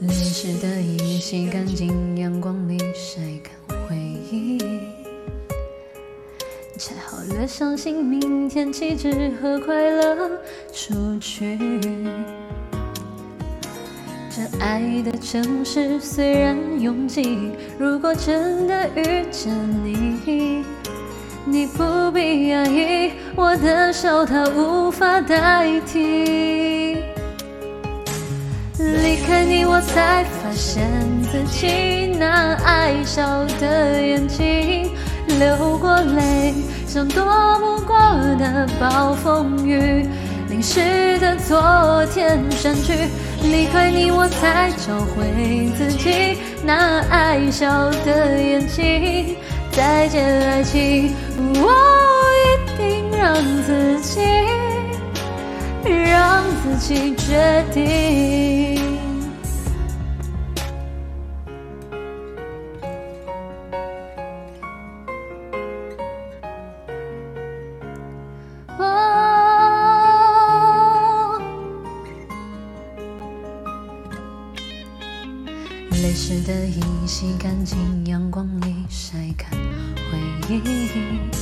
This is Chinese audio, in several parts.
泪湿的衣洗干净，阳光里晒干回忆。拆好了，相信明天起只和快乐出去。这爱的城市虽然拥挤，如果真的遇见你，你不必压抑，我的笑它无法代替。离开你，我才发现自己那爱笑的眼睛，流过泪，像躲不过的暴风雨。淋湿的昨天删去，离开你我才找回自己那爱笑的眼睛。再见爱情，我一定让自己，让自己决定。哦泪湿的衣洗干净，阳光里晒干回忆。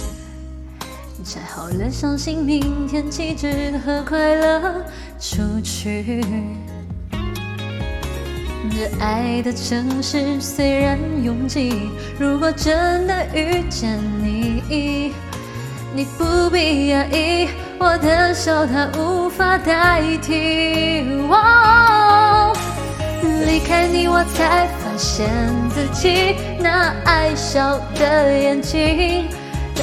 摘好了，相信明天起只和快乐出去。这爱的城市虽然拥挤，如果真的遇见你，你不必压抑，我的笑它无法代替。离开你，我才发现自己那爱笑的眼睛，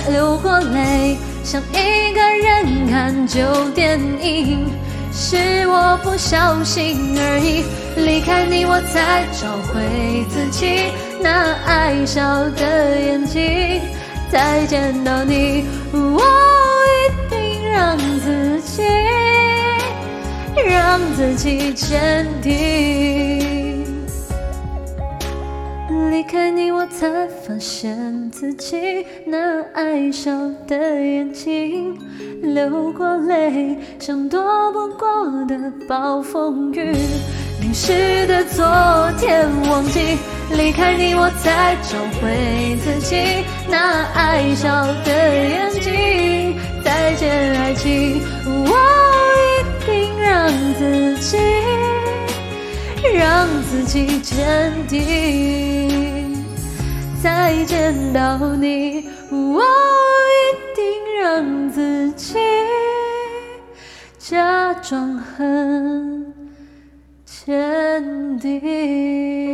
流过泪，像一个人看旧电影，是我不小心而已。离开你，我才找回自己那爱笑的眼睛。再见到你，我一定让自己，让自己坚定。离开你，我才发现自己那爱笑的眼睛，流过泪，像躲不过的暴风雨。淋湿的昨天，忘记离开你，我才找回自己那爱笑的眼睛。再见爱情，让自己坚定。再见到你，我一定让自己假装很坚定。